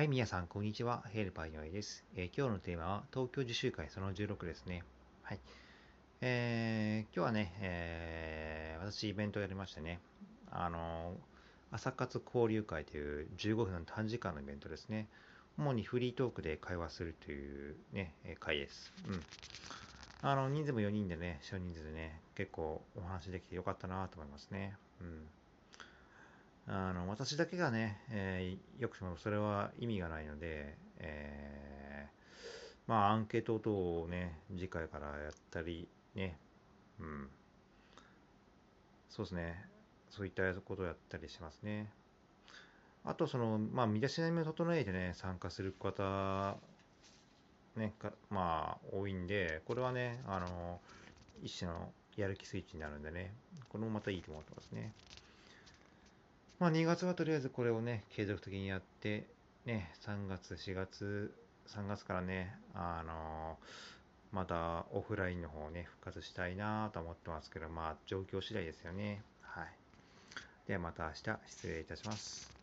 はい、皆さん、こんにちは。ヘルパー井上です、えー今日のテーマは、東京自習会その16ですね。はい。えー今日はね、えー私、イベントをやりましてね、あの朝活交流会という15分の短時間のイベントですね。主にフリートークで会話するというね、会です。うん。あの、人数も4人でね、少人数でね、結構お話できてよかったなと思いますね。うん。あの私だけがね、えーよくてもそれは意味がないので、えーまあアンケート等をね、次回からやったりね、うん、そうですね、そういったことをやったりしますね。あと、その、まあ、身だしなみを整えてね、参加する方、ね、かまあ、多いんで、これはね、あの、一種のやる気スイッチになるんでね、これもまたいいと思ってますね。まあ、2月はとりあえずこれをね、継続的にやって、ね、3月、4月、3月からね、あのまたオフラインの方をね、復活したいなと思ってますけど、まあ、状況次第ですよね。はい。ではまた明日、失礼いたします。